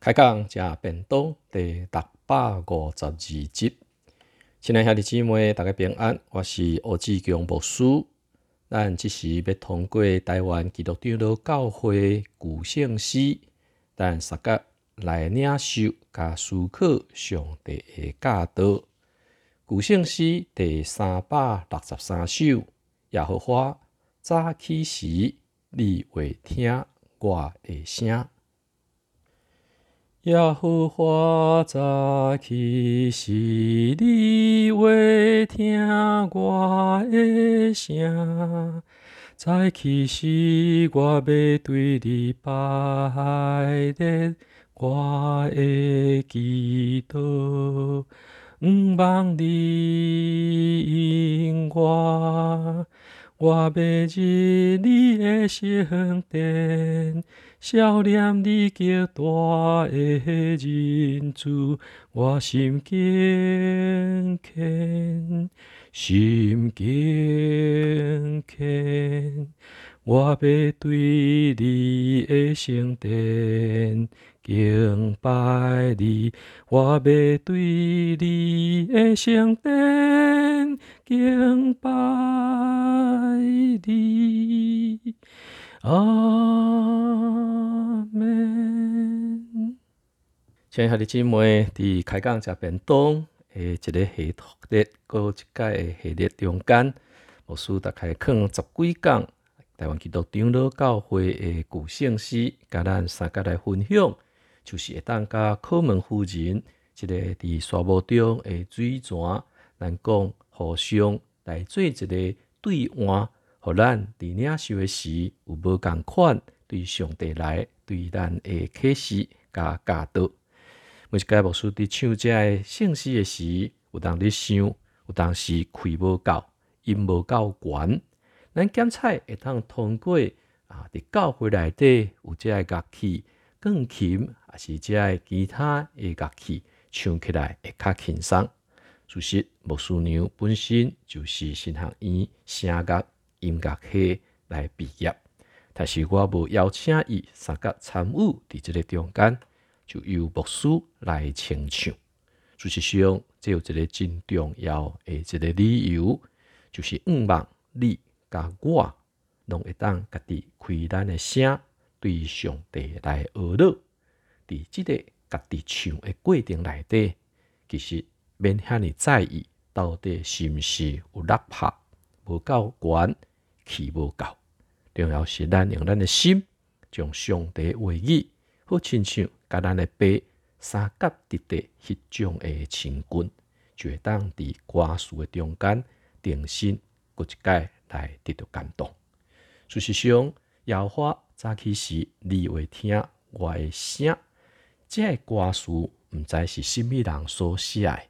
开讲食便当第六百五十二集，亲爱兄弟姊妹，大家平安。我是欧志强牧师。咱即时要通过台湾基督教教会古圣诗，但三甲来领受甲思考上帝的教导。古圣诗第三百六十三首，耶和华早起时，你会听我的声。耶和华早起时，你会听我的声。早起时，我要对你拜的我的祈祷，毋忘你因我，我要入你的圣殿。想念你极大的仁慈，我心敬虔，心敬虔。我要对你的圣殿敬拜你，我要对你的圣殿敬拜你。阿门。亲爱的姊妹，伫开讲食便当诶，一个系列，过一届系列中间，牧师大概讲十几讲台湾基督长老教会诶旧圣诗，甲咱三甲来分享，就是会当甲考门夫人，一个伫沙漠中诶水泉，咱讲互相来做一个对话。互咱伫领受诶时有无共款对上帝来对咱诶启示甲教导。每一届牧师伫唱遮诶圣诗诶时，有当伫想，有当时开无够，音无够悬。咱检采会通通过啊，伫教会内底有遮个乐器，钢琴还是遮诶其他诶乐器，唱起来会较轻松。事实牧师娘本身就是新学院声乐。音乐系来毕业，但是我无邀请伊三甲参与伫即个中间，就由牧师来清唱。事实上，这有一个真重要诶一个理由，就是毋望你甲我拢会当家己开咱诶声，对上帝来学乐。伫即个家己唱诶过程内底，其实免遐尔在意到底是毋是有落拍无够悬。气无够，重要是咱用咱的心，将上帝话语好亲像甲咱的背三甲直地迄种的情根，就会当伫歌词的中间定心，过一界来得到感动。事实上，摇花早起时，你会听我的声，这歌词毋知是甚物人所写的。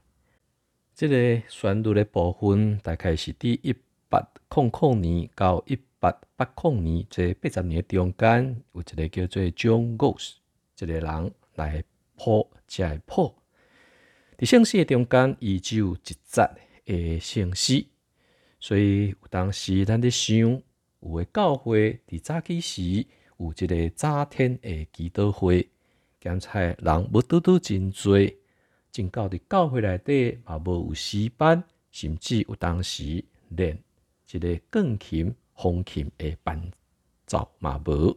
这个旋律的部分，大概是第一。八零零年到一八八零年，这八十年中间，有一个叫做 John Goss，一个人来谱，即个破。伫圣诗中间，伊只有一节诶圣诗，所以有当时咱伫想，有诶教会伫早起时有一个早天诶祈祷会，检查人无拄拄真多，真到伫教会内底嘛无有诗班，甚至有当时连。一个钢琴、风琴的伴奏嘛无，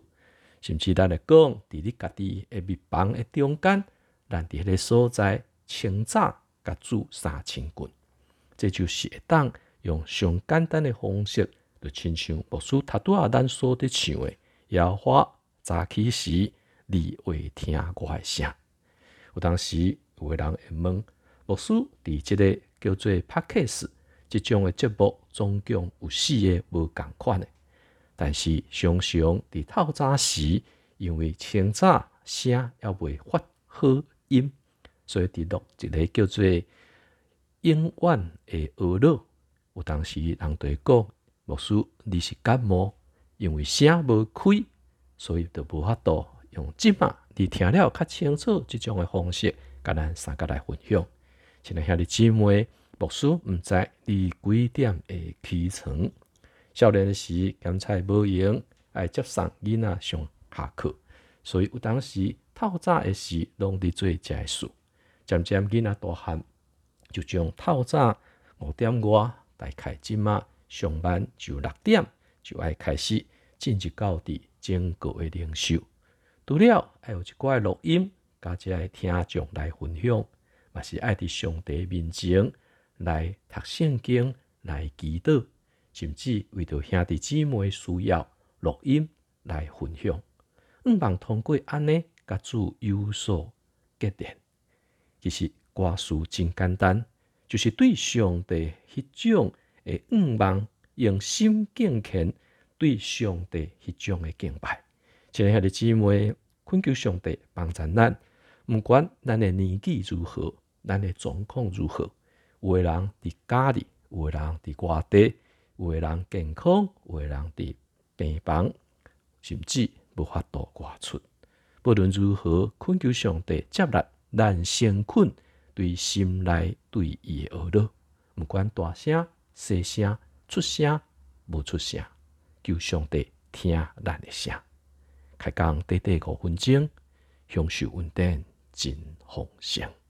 甚至咱来讲，伫你家己的密房的中间，咱伫迄个所在清早甲煮三千棍，这就是会当用上简单的方式，就亲像牧师他拄啊咱所伫唱的，摇花早起时，你会听我的声。有当时有个人会问，牧师伫即个叫做帕克斯。即种诶节目总共有四个无共款诶，但是常常伫透早时，因为清早声还未发好音，所以伫录一个叫做永远诶恶乐。有当时人对讲，牧师你是感冒，因为声无开，所以就无法度用即马你听了较清楚即种诶方式，甲咱三个来分享。亲爱兄弟姊妹。牧师毋知你几点会起床？少年时检查无用，爱接送囡仔上下课，所以有当时透早诶事拢伫做遮诶事，渐渐囡仔大汉，就将透早五点外，大概即马上班就六点，就爱开始进入到伫整个诶领袖。除了爱有一寡录音，加遮个听众来分享，嘛是爱伫上帝面前来读圣经、来祈祷，甚至为着兄弟姊妹需要录音来分享。毋望通过安尼，甲主有所结连。其实歌词真简单，就是对上帝迄种的毋望用心敬虔，对上帝迄种的敬拜。亲爱的姊妹，恳求上帝帮助咱，毋管咱的年纪如何，咱的状况如何，有诶人伫家里，有诶人伫外地，有诶人健康，有诶人伫病房，甚至无法度外出。不论如何，恳求上帝接纳咱先困对心内对伊诶恶恼，毋管大声、细声、出声、无出声，求上帝听咱诶声。开讲短短五分钟，享受稳定真丰盛。